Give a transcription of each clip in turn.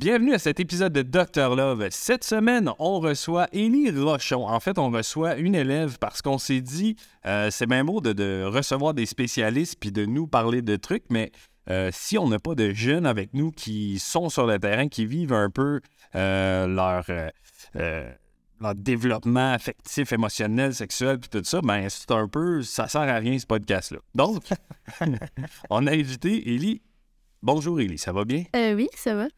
Bienvenue à cet épisode de Dr Love. Cette semaine, on reçoit Élie Rochon. En fait, on reçoit une élève parce qu'on s'est dit, euh, c'est bien beau de, recevoir des spécialistes puis de nous parler de trucs, mais euh, si on n'a pas de jeunes avec nous qui sont sur le terrain, qui vivent un peu euh, leur, développement affectif, émotionnel, sexuel, puis tout ça, ben c'est un peu, ça sert à rien ce podcast-là. Donc, on a invité Élie. Bonjour Élie, ça va bien? Oui, ça va.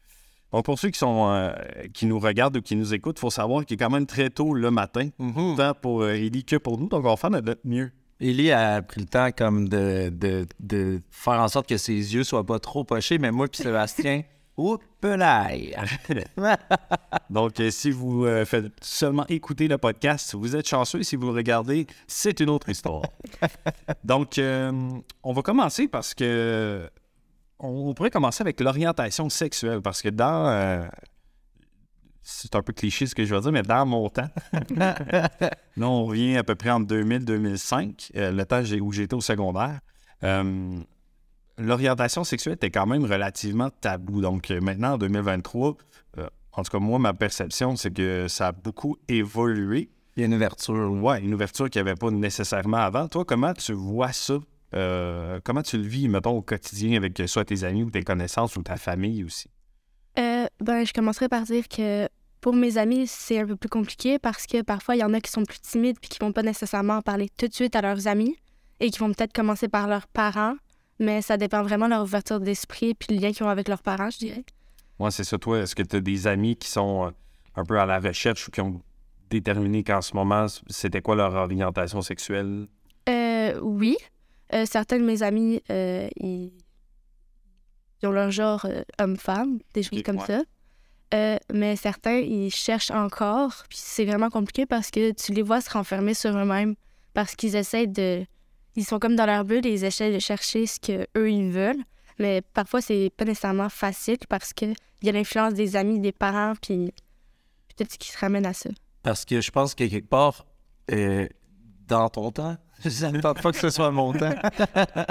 Donc, pour ceux qui, sont, euh, qui nous regardent ou qui nous écoutent, il faut savoir qu'il est quand même très tôt le matin, tant pour euh, Élie que pour nous. Donc, on va faire notre mieux. Élie a pris le temps comme de, de, de faire en sorte que ses yeux soient pas trop pochés, mais moi puis Sébastien, oups là! Donc, euh, si vous euh, faites seulement écouter le podcast, vous êtes chanceux. Si vous le regardez, c'est une autre histoire. Donc, euh, on va commencer parce que on, pourrait commencer avec l'orientation sexuelle parce que dans euh, c'est un peu cliché ce que je veux dire, mais dans mon temps, là, on revient à peu près en 2000-2005, euh, le temps où j'étais au secondaire. euh, L'orientation sexuelle était quand même relativement tabou. Donc maintenant, en 2023, euh, en tout cas, moi, ma perception, c'est que ça a beaucoup évolué. Il y a une ouverture. Ouais, une ouverture qu'il n'y avait pas nécessairement avant. Toi, comment tu vois ça? Euh, comment tu le vis, mettons, au quotidien avec euh, soit tes amis ou tes connaissances ou ta famille aussi? Euh, ben, je commencerai par dire que pour mes amis, c'est un peu plus compliqué parce que parfois, il y en a qui sont plus timides puis qui vont pas nécessairement en parler tout de suite à leurs amis et qui vont peut-être commencer par leurs parents, mais ça dépend vraiment de leur ouverture d'esprit puis le lien qu'ils ont avec leurs parents, je dirais. Moi, c'est ça, toi. Est-ce que tu as des amis qui sont un peu à la recherche ou qui ont déterminé qu'en ce moment, c'était quoi leur orientation sexuelle? Euh, oui. Euh, certains de mes amis, euh, ils... ils ont leur genre euh, homme-femme, des choses comme ouais. ça. Euh, mais certains, ils cherchent encore. Puis c'est vraiment compliqué parce que tu les vois se renfermer sur eux-mêmes parce qu'ils essaient de. Ils sont comme dans leur bulle et ils essaient de chercher ce que eux ils veulent. Mais parfois, c'est pas nécessairement facile parce qu'il y a l'influence des amis, des parents, puis peut-être ce qui se ramène à ça. Parce que je pense que quelque part, euh, dans ton temps, je ne pas que ce soit mon temps,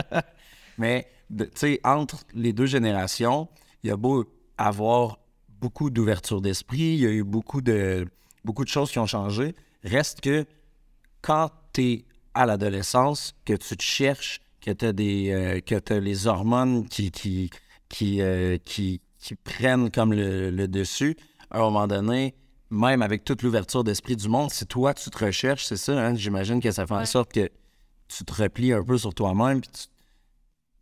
mais tu sais, entre les deux générations, il y a beau avoir beaucoup d'ouverture d'esprit, il y a eu beaucoup de, beaucoup de choses qui ont changé. Reste que quand tu es à l'adolescence, que tu te cherches, que tu as, des, euh, que t'as les hormones qui, qui, qui, euh, qui, qui prennent comme le, le dessus, à un moment donné, même avec toute l'ouverture d'esprit du monde, si toi, tu te recherches, c'est ça, hein, j'imagine que ça fait en sorte que tu te replies un peu sur toi-même, puis tu,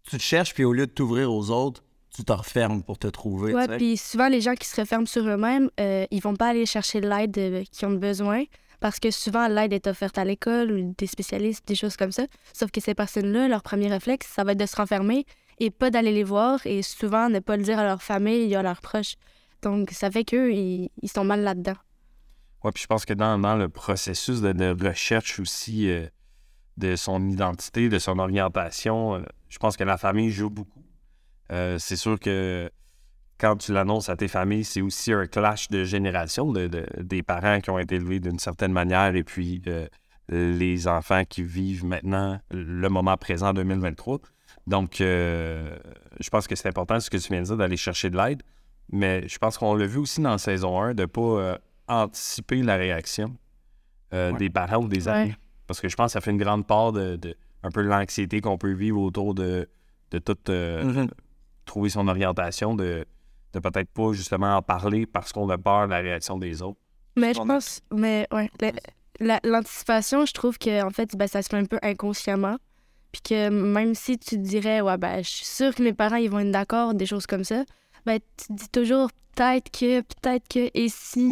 tu te cherches, puis au lieu de t'ouvrir aux autres, tu te refermes pour te trouver. Sais. puis souvent, les gens qui se referment sur eux-mêmes, euh, ils vont pas aller chercher l'aide euh, qu'ils ont besoin parce que souvent, l'aide est offerte à l'école ou des spécialistes, des choses comme ça. Sauf que ces personnes-là, leur premier réflexe, ça va être de se renfermer et pas d'aller les voir et souvent ne pas le dire à leur famille et à leurs proches. Donc, ça fait qu'eux, ils, ils sont mal là-dedans. Ouais, puis je pense que dans, le processus de, recherche aussi euh, de son identité, de son orientation, euh, je pense que la famille joue beaucoup. Euh, c'est sûr que quand tu l'annonces à tes familles, c'est aussi un clash de génération, de, de- des parents qui ont été élevés d'une certaine manière et puis les enfants qui vivent maintenant le moment présent 2023. Donc, je pense que c'est important ce que tu viens de dire, d'aller chercher de l'aide. Mais je pense qu'on l'a vu aussi dans la saison 1, de ne pas euh, anticiper la réaction euh, Ouais. des parents ou des Ouais. amis. Parce que je pense que ça fait une grande part de, de- un peu de l'anxiété qu'on peut vivre autour de, de tout euh, Mhm. trouver son orientation, de, de peut-être pas justement en parler parce qu'on a peur de la réaction des autres. Mais je a- pense, mais ouais, la- la- l'anticipation, je trouve que en fait, ben, ça se fait un peu inconsciemment. Puis que même si tu te dirais, ouais, ben, je suis sûre que mes parents, ils vont être d'accord, des choses comme ça, ben, tu dis toujours peut-être que, peut-être que, et si.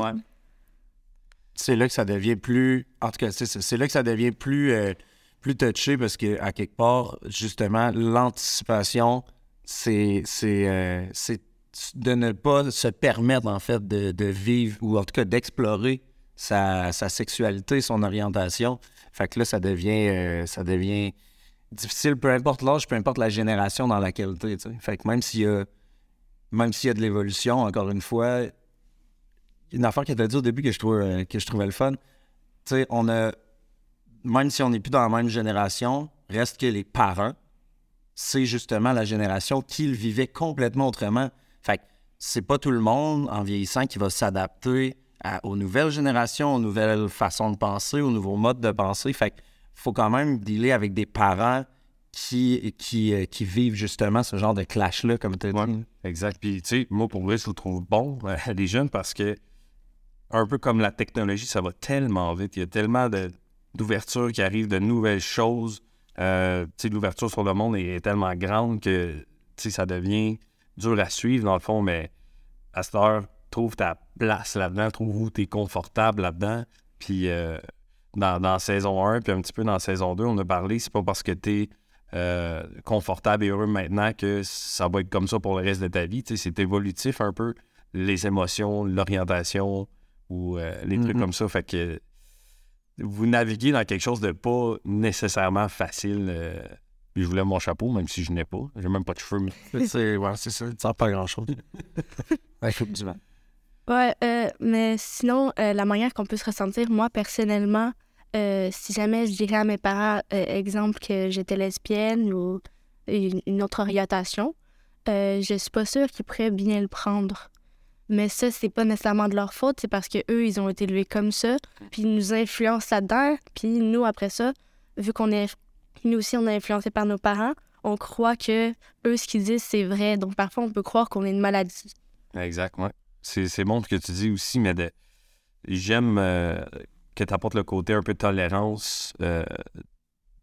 C'est là que ça devient plus. En tout cas, c'est là que ça devient plus, euh, plus touché parce que, à quelque part, justement, l'anticipation, c'est euh, de ne pas se permettre, en fait, de, vivre ou en tout cas d'explorer sa, sexualité, son orientation. Fait que là, ça devient, euh, ça devient difficile, peu importe l'âge, peu importe la génération dans laquelle tu es. Fait que même s'il y a, même s'il y a de l'évolution, encore une fois, une affaire que tu as dit au début que je, trouve, euh, que je trouvais le fun, tu sais, on a, même si on n'est plus dans la même génération, reste que les parents, c'est justement la génération qui le vivait complètement autrement. Fait que c'est pas tout le monde en vieillissant qui va s'adapter aux nouvelles générations, aux nouvelles façons de penser, aux nouveaux modes de penser. Fait qu'il faut quand même dealer avec des parents qui, qui, euh, qui vivent justement ce genre de clash-là, comme tu as dit. Exact. Puis, tu sais, moi, pour vrai, je le trouve bon, euh, les jeunes, parce que, un peu comme la technologie, ça va tellement vite. Il y a tellement d'ouverture qui arrive, de nouvelles choses. Euh, tu sais, l'ouverture sur le monde est, est tellement grande que, tu sais, ça devient dur à suivre, dans le fond, mais à cette heure, trouve ta place là-dedans, trouve où tu es confortable là-dedans. Puis, dans, dans saison 1, puis un petit peu dans saison 2, on a parlé, c'est pas parce que tu es euh, confortable et heureux maintenant que ça va être comme ça pour le reste de ta vie. Tu sais, c'est évolutif un peu, les émotions, l'orientation ou euh, les trucs Mhm. comme ça. Fait que vous naviguez dans quelque chose de pas nécessairement facile. euh, puis je voulais mon chapeau, même si je n'ai pas. J'ai même pas de cheveux. mais- C'est ouais, c'est ça, tu sens pas grand-chose. ouais, effectivement. Ouais, euh, mais sinon, euh, la manière qu'on peut se ressentir, moi, personnellement, euh, si jamais je dirais à mes parents, euh, exemple, que j'étais lesbienne ou une, une autre orientation, euh, je suis pas sûre qu'ils pourraient bien le prendre. Mais ça, c'est pas nécessairement de leur faute, c'est parce que eux, ils ont été élevés comme ça, puis ils nous influencent là-dedans, puis nous, après ça, vu qu'on est, nous aussi, on est influencé par nos parents, on croit que eux, ce qu'ils disent, c'est vrai. Donc, parfois, on peut croire qu'on est une maladie. Exact, ouais. C'est, c'est bon ce que tu dis aussi, mais de- j'aime euh, que tu apportes le côté un peu de tolérance euh,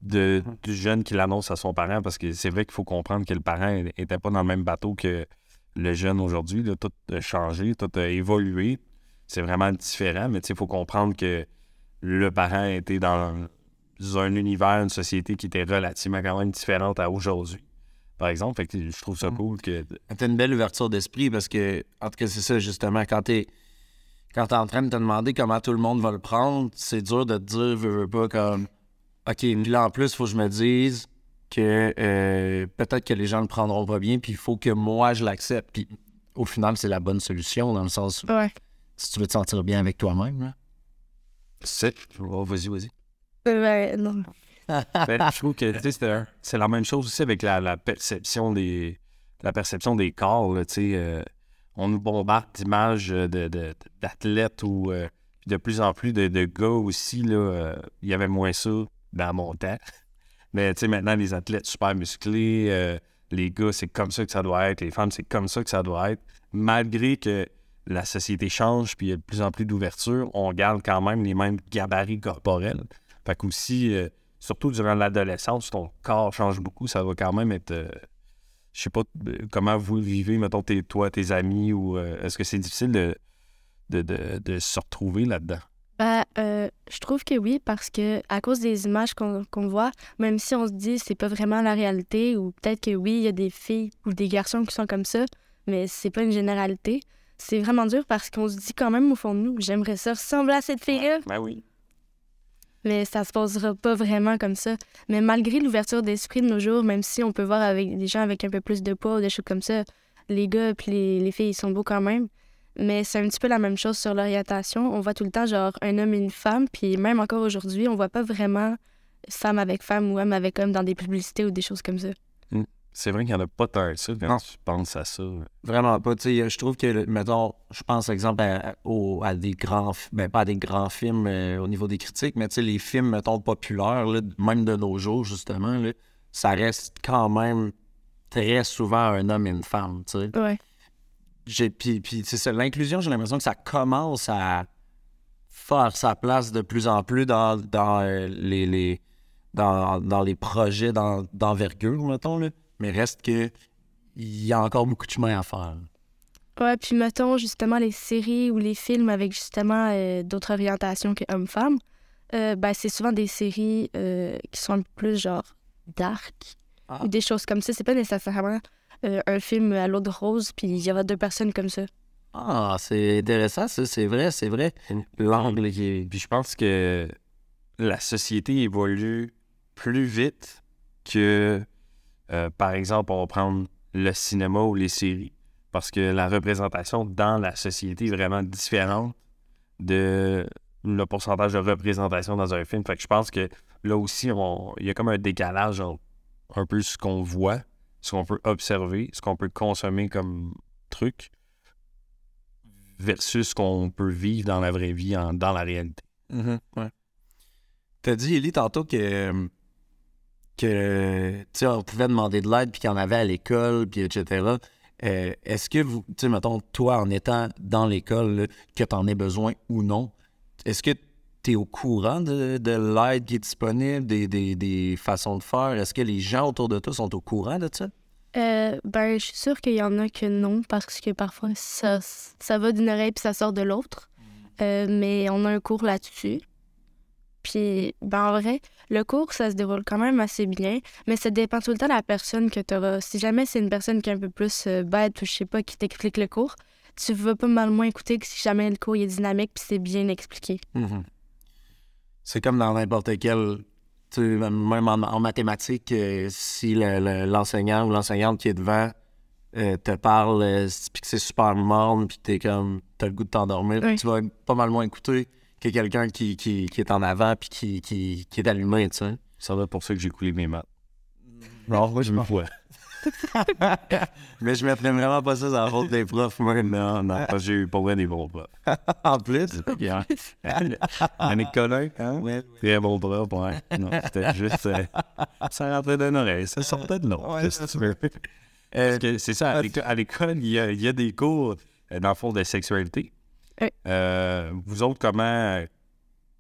de, du jeune qui l'annonce à son parent, parce que c'est vrai qu'il faut comprendre que le parent n'était pas dans le même bateau que le jeune aujourd'hui. Tout a changé, tout a évolué. C'est vraiment différent, mais il faut comprendre que le parent était dans un univers, une société qui était relativement quand même différente à aujourd'hui. Par exemple, fait que je trouve ça Mm. cool que T'as une belle ouverture d'esprit parce que, en tout cas, c'est ça, justement, quand t'es quand t'es en train de te demander comment tout le monde va le prendre, c'est dur de te dire, veux, veux pas, comme, OK, là, en plus, il faut que je me dise que euh, peut-être que les gens le prendront pas bien, puis il faut que moi, je l'accepte. Puis au final, c'est la bonne solution, dans le sens où, Ouais. si tu veux te sentir bien avec toi-même, là. c'est. Oh, vas-y, vas-y. Ouais, non. Ben, je trouve que c'est un- c'est la même chose aussi avec la, la perception des la perception des corps. là, tu sais, euh, on nous bombarde d'images de- de- d'athlètes ou euh, de plus en plus de, de gars aussi. là, euh, Il y avait moins ça dans mon temps. Mais tu sais, maintenant, les athlètes super musclés, euh, les gars, c'est comme ça que ça doit être. Les femmes, c'est comme ça que ça doit être. Malgré que la société change puis il y a de plus en plus d'ouverture, on garde quand même les mêmes gabarits corporels. Fait qu'aussi, euh, surtout durant l'adolescence, ton corps change beaucoup, ça va quand même être. Je sais pas euh, comment vous le vivez, mettons, tes- toi, tes amis, ou euh, est-ce que c'est difficile de, de, de- de se retrouver là-dedans? Ben, euh, je trouve que oui, parce que à cause des images qu'on qu'on voit, même si on se dit c'est pas vraiment la réalité, ou peut-être que oui, il y a des filles ou des garçons qui sont comme ça, mais c'est pas une généralité. C'est vraiment dur parce qu'on se dit quand même au fond de nous, j'aimerais ça ressembler à cette fille-là, Ben oui. Mais ça se passera pas vraiment comme ça. Mais malgré l'ouverture d'esprit de nos jours, même si on peut voir avec des gens avec un peu plus de poids ou des choses comme ça, les gars puis les, les filles, ils sont beaux quand même. Mais c'est un petit peu la même chose sur l'orientation. On voit tout le temps, genre, un homme et une femme. Puis même encore aujourd'hui, on voit pas vraiment femme avec femme ou homme avec homme dans des publicités ou des choses comme ça. C'est vrai qu'il n'y en a pas tant que ça quand Non. tu penses à ça. Vraiment pas. Tu sais, je trouve que, mettons, je pense, exemple, à, au- à des grands, ben pas à des grands films euh, au niveau des critiques, mais tu sais, les films, mettons, populaires, là, même de nos jours, justement, là, ça reste quand même très souvent un homme et une femme, tu sais. Ouais. J'ai- Puis, puis c'est ça, l'inclusion, j'ai l'impression que ça commence à faire sa place de plus en plus dans, dans euh, les, les- dans, dans les projets d'en- d'envergure, mettons, là. Mais reste que il y a encore beaucoup de chemin à faire. Ouais, puis mettons justement les séries ou les films avec justement euh, d'autres orientations que hommes-femmes, euh, ben, c'est souvent des séries euh, qui sont un peu plus genre dark Ah. ou des choses comme ça. C'est pas nécessairement euh, un film à l'eau de rose, puis il y aura deux personnes comme ça. Ah, c'est intéressant, ça, c'est vrai, c'est vrai. L'angle qui est... Puis je pense que la société évolue plus vite que, euh, par exemple, on va prendre le cinéma ou les séries. Parce que la représentation dans la société est vraiment différente de le pourcentage de représentation dans un film. Fait que je pense que là aussi, il y a comme un décalage entre un peu ce qu'on voit, ce qu'on peut observer, ce qu'on peut consommer comme truc, versus ce qu'on peut vivre dans la vraie vie, dans la réalité. Mhm, ouais. T'as dit, Élie, tantôt que, que tu on pouvait demander de l'aide, puis qu'il y en avait à l'école, puis etc. Euh, Est-ce que vous, tu sais, mettons, toi, en étant dans l'école, là, que t'en aies besoin ou non, est-ce que tu es au courant de, de l'aide qui est disponible, des, des, des façons de faire? Est-ce que les gens autour de toi sont au courant de ça? Euh, ben, je suis sûre qu'il y en a que non, parce que parfois, ça, ça va d'une oreille puis ça sort de l'autre. Euh, mais on a un cours là-dessus. Puis, ben, en vrai, le cours, ça se déroule quand même assez bien, mais ça dépend tout le temps de la personne que tu auras. Si jamais c'est une personne qui est un peu plus euh, bête ou je sais pas, qui t'explique le cours, tu vas pas mal moins écouter que si jamais le cours il est dynamique puis c'est bien expliqué. Mhm. C'est comme dans n'importe quel. Même en, en mathématiques, euh, si le- le- l'enseignant ou l'enseignante qui est devant euh, te parle, puis que c'est super morne, puis t'es comme. T'as le goût de t'endormir, Oui. tu vas pas mal moins écouter que quelqu'un qui, qui, qui est en avant, puis qui, qui, qui est allumé, tu sais. Ça être pour ça que j'ai coulé mes maths. Non, moi, je Une fois. Mais je mettrais vraiment pas ça dans la faute des profs, moi. Non, non, parce que j'ai eu pour vrai des bons profs. en plus? Annick Collin, hein? Ouais. Très bon prof, ouais. Non, c'était juste. euh, ça rentrait d'une oreille, ça sortait de l'autre. Ouais? Euh, c'est ça, à l'éco- à l'école, il y a, il y a des cours, euh, dans le fond, de sexualité. Oui. Euh, vous autres, comment,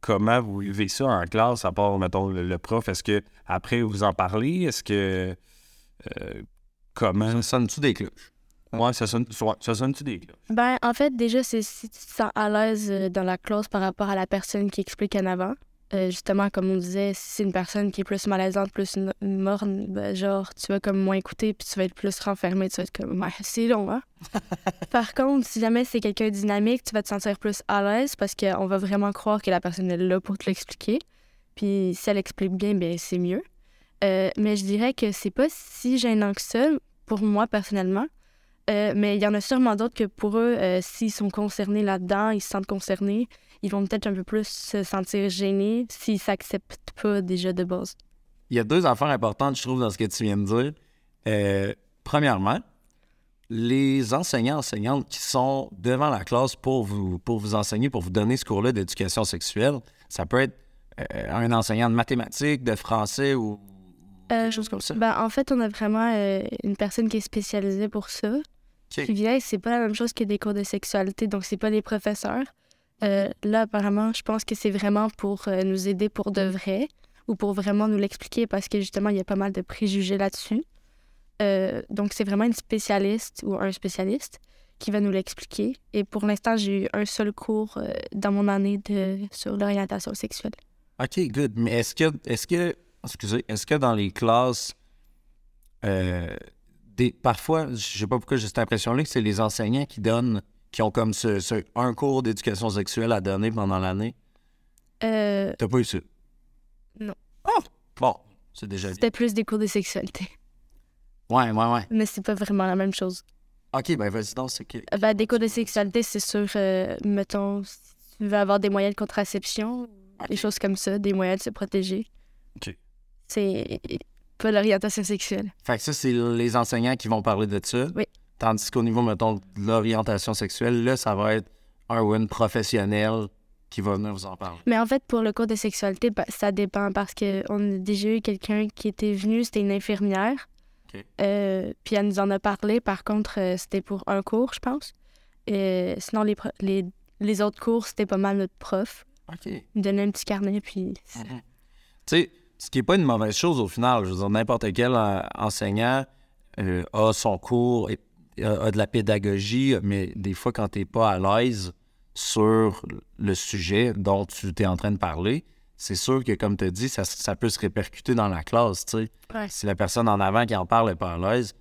comment vous vivez ça en classe, à part, mettons, le, le prof? Est-ce que après vous en parlez? Est-ce que. euh, comment? ça sonne-tu des cloches? Ouais, ça sonne, ça sonne-tu des cloches? Ben, en fait, déjà, c'est si tu te sens à l'aise euh, dans la classe par rapport à la personne qui explique en avant. Euh, justement, comme on disait, si c'est une personne qui est plus malaisante, plus morne, ben, genre, tu vas comme moins écouter, puis tu vas être plus renfermé, tu vas être comme, c'est long, hein? Par contre, si jamais c'est quelqu'un dynamique, tu vas te sentir plus à l'aise parce qu'on va vraiment croire que la personne est là pour te l'expliquer. Puis si elle explique bien, ben c'est mieux. Euh, mais je dirais que c'est pas si gênant que ça, pour moi personnellement. Euh, mais il y en a sûrement d'autres que pour eux, euh, s'ils sont concernés là-dedans, ils se sentent concernés, ils vont peut-être un peu plus se sentir gênés s'ils s'acceptent pas déjà de base. Il y a deux affaires importantes, je trouve, dans ce que tu viens de dire. Euh, premièrement, les enseignants, enseignantes qui sont devant la classe pour vous, pour vous enseigner, pour vous donner ce cours-là d'éducation sexuelle, ça peut être euh, un enseignant de mathématiques, de français ou Euh, chose comme ça. Ben, en fait, on a vraiment euh, une personne qui est spécialisée pour ça. Ok. Qui vient, c'est pas la même chose que des cours de sexualité, donc c'est pas les professeurs. Euh, là, apparemment, je pense que c'est vraiment pour euh, nous aider pour de vrai ou pour vraiment nous l'expliquer parce que justement, il y a pas mal de préjugés là-dessus. Euh, donc, c'est vraiment une spécialiste ou un spécialiste qui va nous l'expliquer. Et pour l'instant, j'ai eu un seul cours dans mon année de, sur l'orientation sexuelle. OK, good. Mais est-ce que, est-ce que, excusez, est-ce que dans les classes, des, parfois, je sais pas pourquoi j'ai cette impression-là, que c'est les enseignants qui donnent, qui ont comme ce, ce- un cours d'éducation sexuelle à donner pendant l'année? Euh, T'as pas eu ça? Non. Ah! Bon, c'est déjà. C'était plus des cours de sexualité. Ouais, ouais, ouais. Mais c'est pas vraiment la même chose. OK, ben vas-y donc, c'est que... Ben, des cours de sexualité, c'est sûr, euh, mettons, si tu veux avoir des moyens de contraception, des choses comme ça, des moyens de se protéger. OK. C'est pas l'orientation sexuelle. Fait que ça, c'est les enseignants qui vont parler de ça? Oui. Tandis qu'au niveau, mettons, de l'orientation sexuelle, là, ça va être un ou une professionnel qui va venir vous en parler. Mais en fait, pour le cours de sexualité, ça dépend parce qu'on a déjà eu quelqu'un qui était venu, c'était une infirmière. Euh, puis elle nous en a parlé. Par contre, euh, c'était pour un cours, je pense. Et sinon, les, les, les autres cours, c'était pas mal notre prof. OK. Il nous donnait un petit carnet, puis... Tu sais, ce qui n'est pas une mauvaise chose au final. Je veux dire, n'importe quel euh, enseignant euh, a son cours, et, a, a de la pédagogie, mais des fois, quand tu n'es pas à l'aise sur le sujet dont tu es en train de parler, c'est sûr que, comme tu as dit, ça, ça peut se répercuter dans la classe. tu sais. Ouais. Si la personne en avant qui en parle n'est pas à l'aise,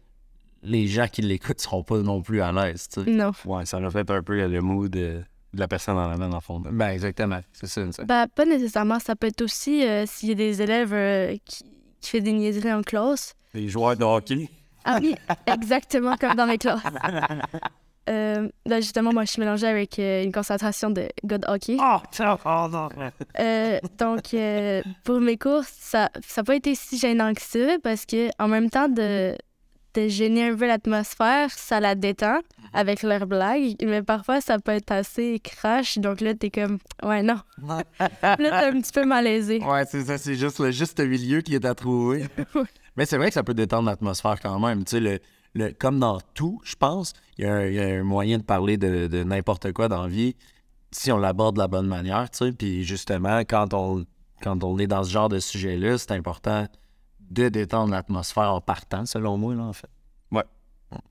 les gens qui l'écoutent seront pas non plus à l'aise, tu sais. Non. Ouais, ça reflète un peu le mood de, de la personne en avant, dans le fond. Ben, exactement. C'est ça, ça. Ben, pas nécessairement. Ça peut être aussi euh, s'il y a des élèves euh, qui, qui font des niaiseries en classe. Les joueurs de hockey. Ah oui, exactement comme dans mes classes. Euh, là, justement, moi, je suis mélangée avec euh, une concentration de de hockey. Oh, oh non. Euh, donc, euh, pour mes cours, ça n'a pas été si gênant que ça parce que en même temps de, de gêner un peu l'atmosphère, ça la détend avec leurs blagues. Mais parfois, ça peut être assez crash. Donc là, t'es comme, ouais, non. là, t'es un petit peu malaisé. Ouais, c'est ça, c'est juste le juste milieu qui est à trouver. Mais c'est vrai que ça peut détendre l'atmosphère quand même. Tu sais, le, le, comme dans tout, je pense, il y, a un- il y a un moyen de parler de, de n'importe quoi dans la vie si on l'aborde de la bonne manière, tu sais. Puis justement, quand on, quand on est dans ce genre de sujet-là, c'est important de détendre l'atmosphère en partant, selon moi, là, en fait. Ouais.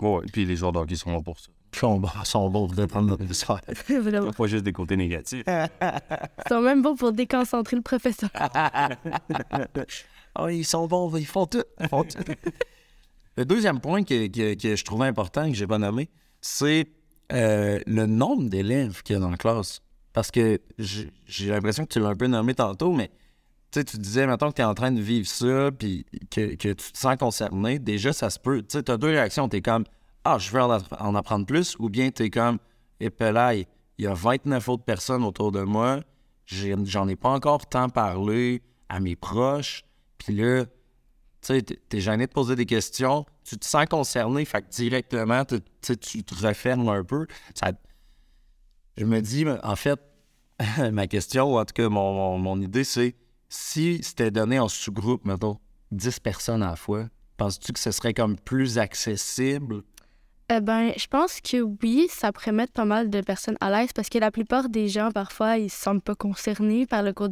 Ouais, puis les joueurs de hockey sont là pour ça. Ils sont, bons- sont bons pour détendre l'atmosphère. Vraiment. Pas juste des côtés négatifs. Ils sont même bons pour déconcentrer le professeur. Ah, ils sont bons, ils font tout. Le deuxième point que, que- que je trouvais important, que j'ai pas nommé, c'est euh, le nombre d'élèves qu'il y a dans la classe. Parce que j'ai l'impression que tu l'as un peu nommé tantôt, mais tu sais, tu disais, maintenant que tu es en train de vivre ça, puis que, que tu te sens concerné, déjà, ça se peut. Tu as deux réactions. Tu es comme, ah, je veux en, app- en apprendre plus, ou bien tu es comme, épelaille, il y a 29 autres personnes autour de moi, j'en ai pas encore tant parlé à mes proches, puis là, tu sais, t'es- gêné de poser des questions, tu te sens concerné, fait que directement, tu te refermes un peu. Je me dis, en fait, ma question, ou en tout cas, mon, mon- idée, c'est si c'était donné en sous-groupe, mettons, 10 personnes à la fois, penses-tu que ce serait comme plus accessible? Eh ben, je pense que oui, ça pourrait mettre pas mal de personnes à l'aise parce que la plupart des gens, parfois, ils se sentent pas concernés par le cours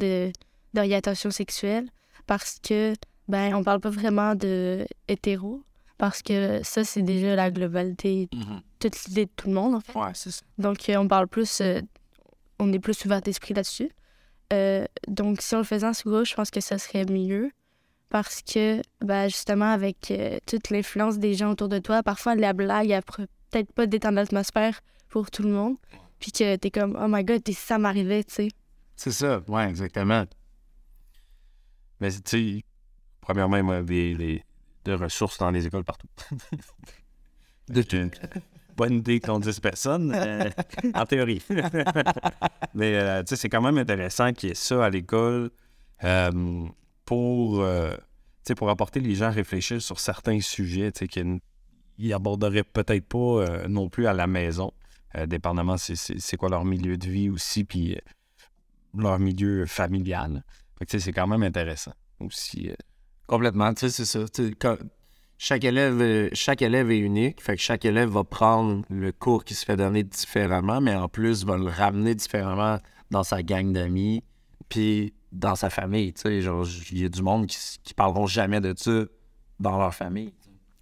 d'orientation sexuelle parce que, ben, on parle pas vraiment de hétéro parce que ça, c'est déjà la globalité, toute l'idée de tout le monde, en fait. Ouais, c'est ça. Donc, euh, on parle plus, euh, on est plus ouvert d'esprit là-dessus. Euh, donc, si on le faisait en sous-groupe, je pense que ça serait mieux parce que, ben, justement, avec euh, toute l'influence des gens autour de toi, parfois la blague, elle peut-être pas détendre l'atmosphère pour tout le monde. Puis que t'es comme, oh my god, et si ça m'arrivait, tu sais. C'est ça, ouais, exactement. Mais tu sais, premièrement, il y a des, des- de ressources dans les écoles partout. De J'ai- Bonne idée qu'on 10 personnes, euh, en théorie. Mais euh, tu sais, c'est quand même intéressant qu'il y ait ça à l'école euh, pour, euh, tu sais, pour apporter les gens à réfléchir sur certains sujets tu sais, qu'ils ils aborderaient peut-être pas euh, non plus à la maison, euh, dépendamment c'est, quoi leur milieu de vie aussi, puis euh, leur milieu familial. Fait que, c'est quand même intéressant aussi. euh. Complètement, tu sais, c'est ça. Quand- chaque, élève, euh, chaque élève est unique, fait que chaque élève va prendre le cours qui se fait donner différemment, mais en plus va le ramener différemment dans sa gang d'amis, puis dans sa famille. Tu sais, genre, il y a du monde qui, qui parleront jamais de ça dans leur famille.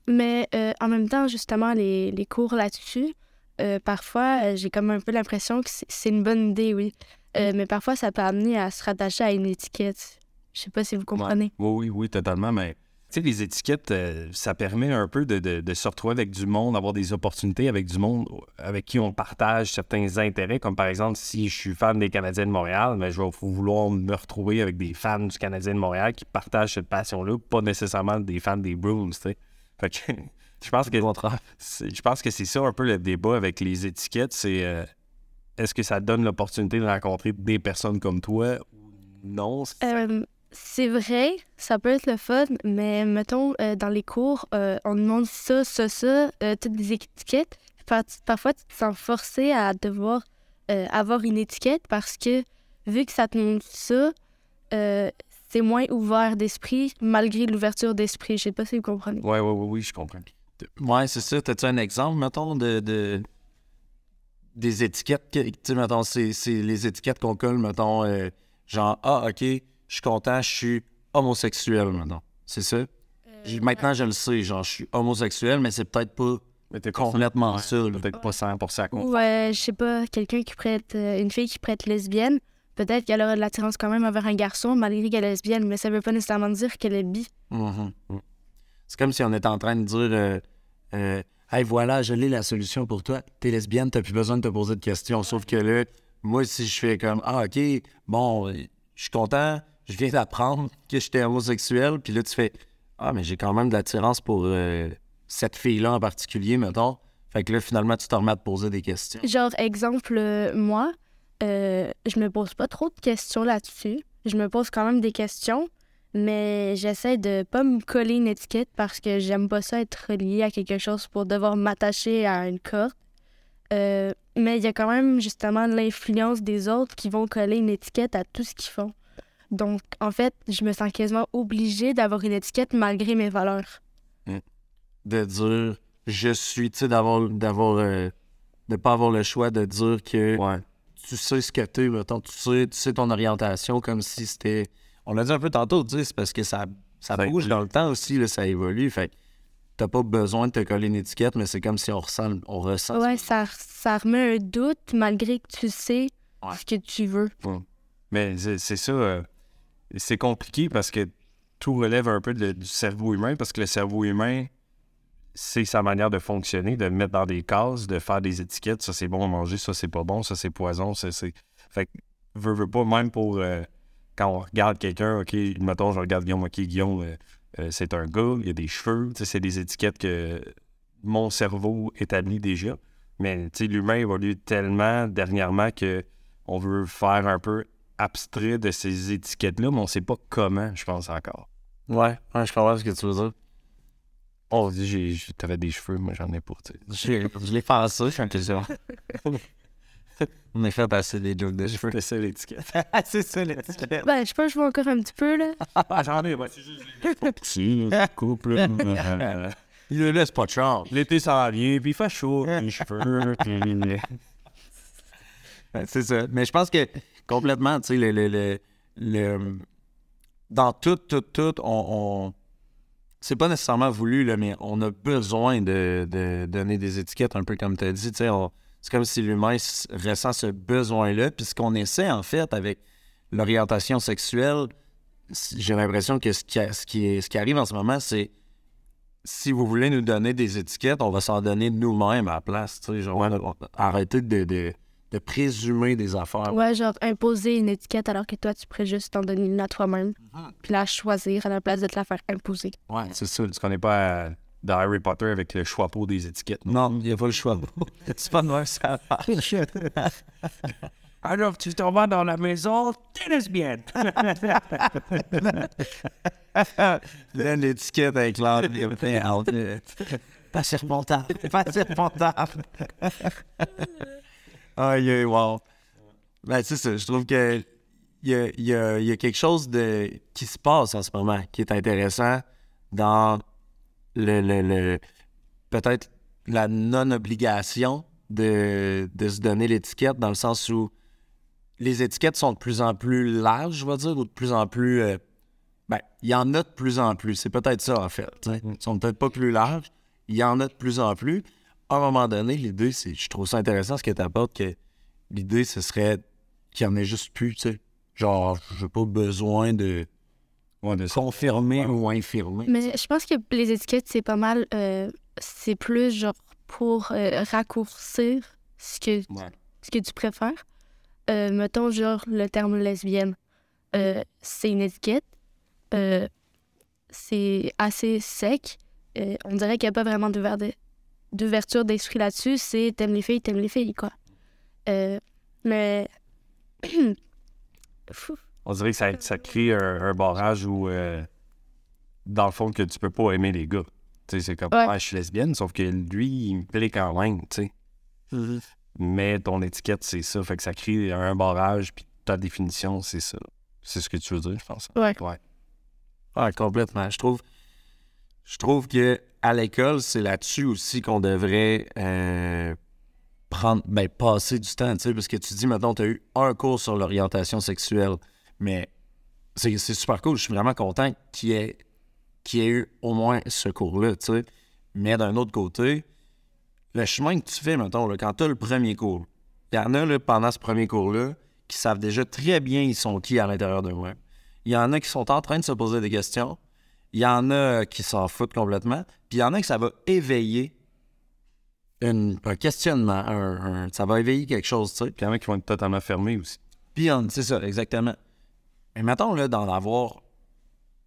Mais euh, en même temps, justement, les, les cours là-dessus, euh, parfois, euh, j'ai comme un peu l'impression que c'est une bonne idée, oui. Euh, mais parfois, ça peut amener à se rattacher à une étiquette. Je sais pas si vous comprenez. Oui, oui, oui, totalement. Mais tu sais, les étiquettes, euh, ça permet un peu de, de- de se retrouver avec du monde, d'avoir des opportunités avec du monde avec qui on partage certains intérêts. Comme par exemple, si je suis fan des Canadiens de Montréal, mais je vais vouloir me retrouver avec des fans du Canadien de Montréal qui partagent cette passion-là, pas nécessairement des fans des Bruins, tu sais. Fait que je pense que c'est- je pense que c'est ça un peu le débat avec les étiquettes, c'est euh, est-ce que ça donne l'opportunité de rencontrer des personnes comme toi ou non? Euh, c'est vrai, ça peut être le fun, mais mettons, euh, dans les cours, euh, on demande ça, ça, ça, euh, toutes des étiquettes. Par- parfois, tu te sens forcé à devoir euh, avoir une étiquette parce que, vu que ça te montre ça, euh, c'est moins ouvert d'esprit, malgré l'ouverture d'esprit. Je sais pas si vous comprenez. Oui, oui, oui, oui, je comprends. Ouais, c'est ça. T'as-tu un exemple, mettons, de, de- des étiquettes? que- Tu sais, mettons, c'est c'est les étiquettes qu'on colle, mettons, euh, genre, ah, OK, je suis content, je suis homosexuel, maintenant. C'est ça? J'ai- Maintenant, je le sais, genre, je suis homosexuel, mais c'est peut-être pas Mais t'es complètement là. Peut-être pas 100% con. Ouais, je sais pas, quelqu'un qui prête, euh, une fille qui prête lesbienne, peut-être qu'elle aura de l'attirance quand même envers un garçon, malgré qu'elle est lesbienne, mais ça veut pas nécessairement dire qu'elle est bi. Mhm. C'est comme si on était en train de dire, euh, euh, Hey, voilà, je l'ai la solution pour toi. T'es lesbienne, t'as plus besoin de te poser de questions. Sauf que là, moi, si je fais comme Ah, OK, bon, je suis content, je viens d'apprendre que j'étais homosexuel, puis là, tu fais Ah, mais j'ai quand même de l'attirance pour euh, cette fille-là en particulier, mettons. Fait que là, finalement, tu te remets à te poser des questions. Genre, exemple, euh, moi, euh, je me pose pas trop de questions là-dessus. Je me pose quand même des questions, mais j'essaie de pas me coller une étiquette parce que j'aime pas ça être relié à quelque chose pour devoir m'attacher à une corde. Euh, mais il y a quand même justement l'influence des autres qui vont coller une étiquette à tout ce qu'ils font. Donc, en fait, je me sens quasiment obligée d'avoir une étiquette malgré mes valeurs. De dire je suis, tu sais, d'avoir, d'avoir, euh, de pas avoir le choix de dire que Ouais. tu sais ce que t'es, mettons, tu sais, tu sais ton orientation comme si c'était. On l'a dit un peu tantôt, c'est parce que ça, ça Ça bouge dans le temps aussi, là, ça évolue. Fait que t'as pas besoin de te coller une étiquette, mais c'est comme si on ressent, on ressent. Ouais, ça, ça remet un doute malgré que tu sais Ouais. ce que tu veux. Mais c'est c'est ça. euh, c'est compliqué parce que tout relève un peu de- du cerveau humain parce que le cerveau humain, c'est sa manière de fonctionner, de mettre dans des cases, de faire des étiquettes. Ça, c'est bon à manger, ça, c'est pas bon, ça, c'est poison, ça, c'est. Fait que, veux, veux pas, même pour. euh, quand on regarde quelqu'un, OK, mettons, je regarde Guillaume, OK, Guillaume, euh, euh, c'est un gars, il a des cheveux, tu sais, c'est des étiquettes que mon cerveau établit déjà. Mais, tu sais, l'humain évolue tellement dernièrement que on veut faire un peu abstrait de ces étiquettes-là, mais on sait pas comment, je pense encore. Ouais, ouais, je comprends ce que tu veux dire. Oh, j'ai, j'ai- t'avais des cheveux, moi j'en ai pas, tu sais. J'ai- Je l'ai ça, je suis un question. On a fait passer des jokes de cheveux. C'est ça l'étiquette. c'est ça, l'étiquette. Ben, je je vois encore un petit peu, là. ah, j'en ai, moi, c'est juste les petits, couple. Il ne laisse pas de chance. L'été s'en vient, puis il fait chaud, les cheveux, puis... Ouais, c'est ça. Mais je pense que complètement, tu sais, le, le, le, le- dans tout, tout, tout, on. on- C'est pas nécessairement voulu, là, mais on a besoin de, de donner des étiquettes, un peu comme tu as dit. tu sais, on- C'est comme si l'humain ressent ce besoin-là. Puis ce qu'on essaie, en fait, avec l'orientation sexuelle, j'ai l'impression que ce qui, a- ce, qui est- ce qui arrive en ce moment, c'est si vous voulez nous donner des étiquettes, on va s'en donner nous-mêmes à la place. tu sais, Genre, on- arrêtez de, de, de présumer des affaires. Ouais, genre imposer une étiquette alors que toi, tu pourrais juste t'en donner une à toi-même. Mhm. Puis la choisir à la place de te la faire imposer. Ouais, C'est ça, tu connais pas euh, dans Harry Potter avec le choix-peau des étiquettes. non? Il n'y a pas le choix. c'est pas de moi, ça Alors, tu te vas dans la maison, t'es lesbienne. Là, l'étiquette avec l'autre, il y a fait out. Pas serpentable. Pas serpentable. Aïe, wow. Ben, c'est ça. Je trouve que il y a, y a quelque chose de, qui se passe en ce moment qui est intéressant dans le, le- le- peut-être la non-obligation de, de se donner l'étiquette dans le sens où les étiquettes sont de plus en plus larges, je vais dire, ou de plus en plus. euh, ben, il y en a de plus en plus. C'est peut-être ça, en fait. tu sais. Ils sont peut-être pas plus larges. Il y en a de plus en plus. À un moment donné, l'idée, c'est. Je trouve ça intéressant ce que tu apportes, que l'idée, ce serait qu'il y en ait juste plus, tu sais. Genre, j'ai pas besoin de Confirmer ou infirmer. Mais je pense que les étiquettes, c'est pas mal. euh, c'est plus genre pour euh, raccourcir ce que, Ouais. ce que tu préfères. Euh, mettons, genre, le terme lesbienne. Euh, c'est une étiquette. Euh, c'est assez sec. Euh, on dirait qu'il n'y a pas vraiment d'ouver- d'ouverture d'esprit là-dessus. C'est t'aimes les filles, t'aimes les filles, quoi. Euh, mais. Fou. On dirait que ça, ça crée un, un barrage où, euh, dans le fond, que tu peux pas aimer les gars. Tu sais, c'est comme, Ouais. ah, je suis lesbienne, sauf que lui, il me plaît quand même, tu sais. Mais ton étiquette, c'est ça. Fait que ça crée un barrage, puis ta définition, c'est ça. C'est ce que tu veux dire, je pense. Ouais. Ouais. Complètement. Je trouve, je trouve que à l'école, c'est là-dessus aussi qu'on devrait euh, prendre, ben, passer du temps, tu sais, parce que tu dis, maintenant, tu as eu un cours sur l'orientation sexuelle, mais c'est super cool. Je suis vraiment content qu'il y ait, qu'il y ait eu au moins ce cours-là, tu sais. Mais d'un autre côté, le chemin que tu fais, mettons, là, quand tu as le premier cours, il y en a, là, pendant ce premier cours-là, qui savent déjà très bien ils sont qui à l'intérieur d'eux-mêmes. Il y en a qui sont en train de se poser des questions. Il y en a qui s'en foutent complètement. Puis il y en a que ça va éveiller une- un questionnement, un- un- ça va éveiller quelque chose, tu sais. Puis il y en a qui vont être totalement fermés aussi. Puis, c'est ça, exactement. Mais mettons, là, d'en avoir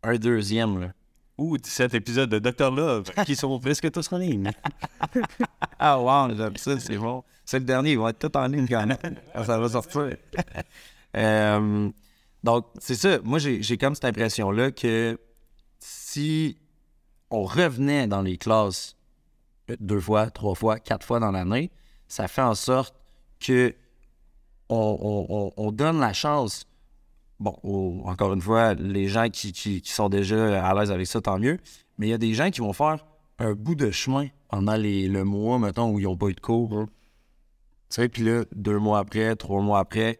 un deuxième, là. Ou 17 épisodes de Dr. Love qui sont presque tous en ligne. Ah, wow, j'aime ça, c'est bon. C'est le dernier, ils vont être tous en ligne quand même. ça va sortir. Euh, donc, c'est ça. Moi, j'ai comme cette impression-là que si on revenait dans les classes deux fois, trois fois, quatre fois dans l'année, ça fait en sorte que on, on- on- on donne la chance, bon, encore une fois, les gens qui, sont déjà à l'aise avec ça, tant mieux, mais il y a des gens qui vont faire un bout de chemin pendant les, le mois, mettons, où ils n'ont pas eu de cours. Tu sais, puis là, deux mois après, trois mois après,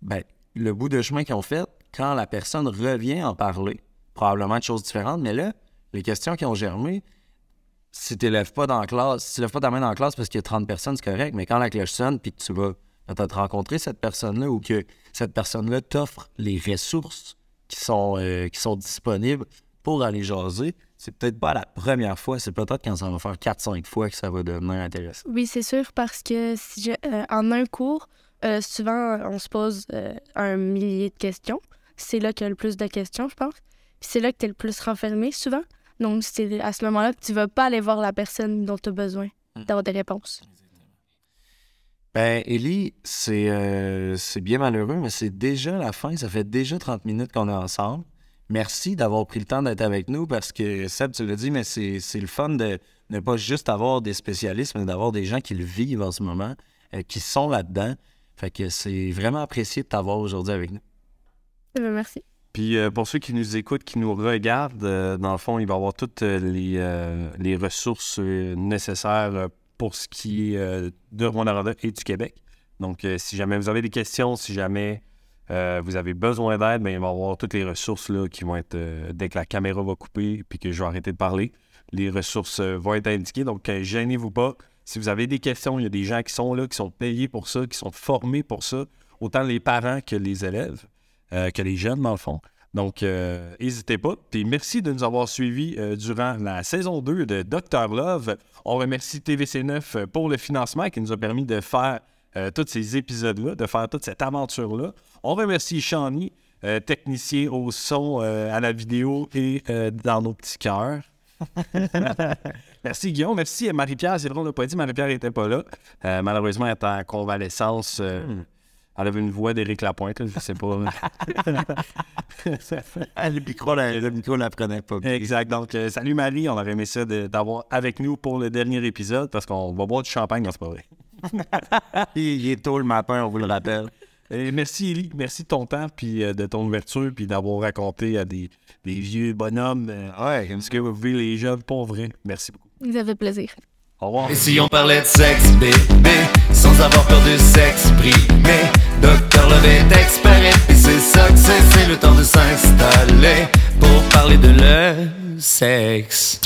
ben, le bout de chemin qu'ils ont fait, quand la personne revient en parler, probablement de choses différentes, mais là, les questions qui ont germé, si tu lèves pas dans la classe, si tu lèves pas ta main dans la classe parce qu'il y a 30 personnes, c'est correct, mais quand la cloche sonne puis que tu vas peut-être rencontrer cette personne-là ou que cette personne-là t'offre les ressources qui sont, euh, qui sont disponibles pour aller jaser, c'est peut-être pas la première fois, c'est peut-être quand ça va faire 4-5 fois que ça va devenir intéressant. Oui, c'est sûr, parce que si je- euh, en un cours, euh, souvent, on se pose un millier de questions. C'est là qu'il y a le plus de questions, je pense. Puis c'est là que tu es le plus renfermé, souvent. Donc, c'est à ce moment-là que tu vas pas aller voir la personne dont tu as besoin d'avoir des réponses. Ben, Ellie, c'est euh, c'est bien malheureux, mais c'est déjà la fin. Ça fait déjà 30 minutes qu'on est ensemble. Merci d'avoir pris le temps d'être avec nous parce que, Seb, tu l'as dit, mais c'est c'est le fun de ne pas juste avoir des spécialistes, mais d'avoir des gens qui le vivent en ce moment, euh, qui sont là-dedans. Fait que c'est vraiment apprécié de t'avoir aujourd'hui avec nous. Bien, merci. Puis euh, pour ceux qui nous écoutent, qui nous regardent, euh, dans le fond, il va y avoir toutes euh, les, euh, les ressources euh, nécessaires euh, pour ce qui est euh, de Rwanda et du Québec. Donc, euh, si jamais vous avez des questions, si jamais euh, vous avez besoin d'aide, ben, il va y avoir toutes les ressources là, qui vont être, dès que la caméra va couper puis que je vais arrêter de parler, les ressources vont être indiquées. Donc, gênez-vous pas. Si vous avez des questions, il y a des gens qui sont là, qui sont payés pour ça, qui sont formés pour ça, autant les parents que les élèves, que les jeunes, dans le fond. Donc, euh, n'hésitez pas. Puis merci de nous avoir suivis euh, durant la saison 2 de Dr. Love. On remercie TVC9 pour le financement qui nous a permis de faire euh, tous ces épisodes-là, de faire toute cette aventure-là. On remercie Shani, euh, technicien au son, euh, à la vidéo et euh, dans nos petits cœurs. merci Guillaume, merci euh, Marie-Pierre. C'est drôle, on n'a pas dit, Marie-Pierre n'était pas là. Euh, malheureusement, elle est en convalescence. euh, Elle avait une voix d'Éric Lapointe, là, je sais pas. le micro, la, le micro la prenait pas. exact. Donc, euh, salut Marie, on aurait aimé ça d'avoir avec nous pour le dernier épisode parce qu'on va boire du champagne, c'est pas vrai. Il, il est tôt le matin, on vous le rappelle. Et merci Élie, merci de ton temps, puis euh, de ton ouverture, puis d'avoir raconté à des, des vieux bonhommes euh, Ouais, ce que vous vivez les jeunes pour vrai? Merci beaucoup. Ça fait plaisir. Et si on parlait de sexe, bébé, sans avoir peur de s'exprimer Docteur Love est expert et c'est ça que c'est, c'est le temps de s'installer pour parler de le sexe.